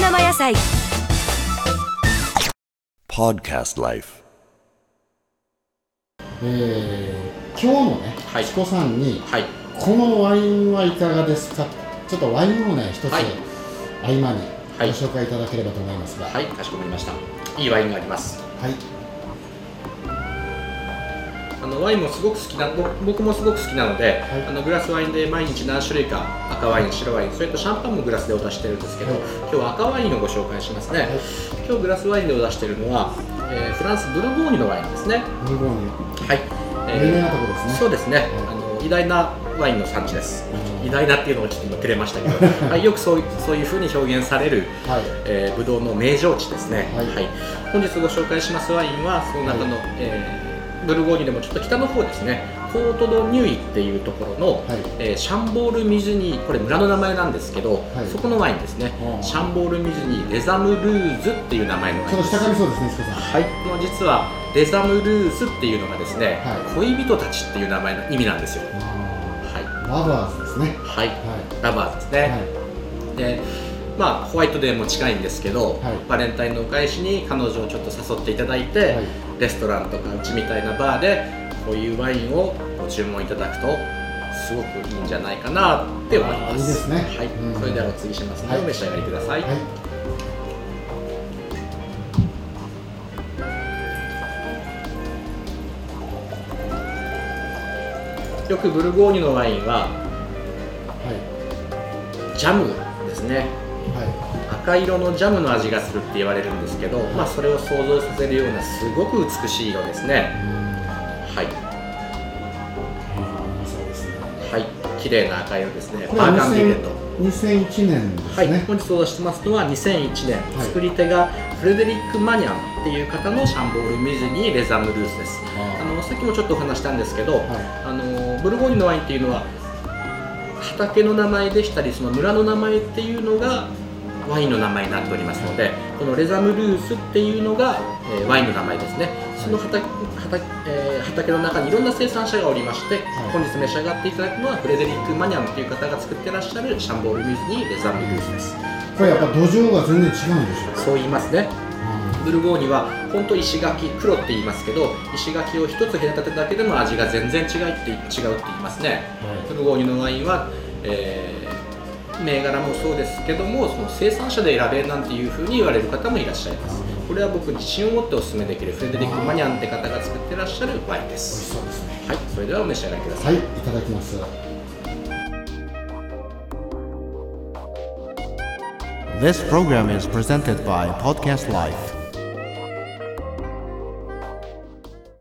生野菜。Podcast Life. えー、今日のね、はい。チコさんに、はい。このワインはいかがですか？ちょっとワインをね、一つ、はい。合間にごはい。紹介いただければと思いますが、はいかしこまりました。いいワインがあります。はいあのワインもすごく好きなぼ僕もすごく好きなので、はい。あのグラスワインで毎日何種類か赤ワイン白ワインそれとシャンパンもグラスでお出ししてるんですけど、はい。今日は赤ワインをご紹介しますね、はい。今日グラスワインでお出してるのは、えーフランスブルゴーニュのワインですね。ブルゴーニはい、ュ、有名なとこですね。そうですね、はい。あの偉大なワインの産地です、うん。偉大なっていうのをちょっと今照れましたけど、はい、よくそういそういうふうに表現される、はい、えー、ブドウの名城地ですね、はい。本日ご紹介しますワインはその中の、えーブルゴーニュでもちょっと北の方ですね。コート・ド・ニュイっていうところの、はい。えーシャンボール・ミジュニーこれ村の名前なんですけど、はい。そこのワインですねシャンボール・ミジュニーレザム・ルーズっていう名前のワインです下かみそうですね。はい、もう実はレザム・ルーズっていうのがですね、はい。恋人たちっていう名前の意味なんですよ。あはい、ーラバーズですね。はい、はラバーズですい。ね、はい。でまあホワイトデーも近いんですけど、はい。バレンタインのお返しに彼女をちょっと誘っていただいて、はい。レストランとかうちみたいなバーでこういうワインをご注文いただくとすごくいいんじゃないかなって思います。いいですね。はい、うん。それではお次します。ので、はい。お召し上がりください、はい。よくブルゴーニュのワインははい。ジャムですね。は赤色のジャムの味がするって言われるんですけど、まあ、それを想像させるようなすごく美しい色ですい。ね。うん。はい。はい。綺麗な赤色ですね。これはバーガンディレッド2000 2001年ですはい、ね。本日お出ししてますのは2001年、はい。作り手がフレデリック・マニャンっていう方のシャンボール・ミズニー・レザム・ルースです。ああのさっきもちょっとお話したんですけど、はい。あのブルゴーニュのワインっていうのは畑の名前でしたりその村の名前っていうのがワインの名前になっておりますのでこのレザム・ルースっていうのが、えーワインの名前ですね。その畑畑,、えー畑の中にいろんな生産者がおりまして、本日召し上がっていただくのはフレデリック・マニャンっていう方が作ってらっしゃるシャンボール・ミズニー・レザム・ルースです。これやっぱ土壌が全然違うんでしょうそう言いますね。か。ブルゴーニュは本当石垣黒って言いますけど石垣を一つ隔てただけでも味が全然違いって違うって言いますね。はい。ブルゴーニュのワインは、えー銘柄もそうですけどもその生産者で選べなんていうふうに言われる方もいらっしゃいますこれは僕自信を持ってお勧めできるフレデリック・マニャンって方が作ってらっしゃるワインで美味しすそうですね。はいそれではお召し上がりください、はい、いただきます。This program is presented by Podcast Life.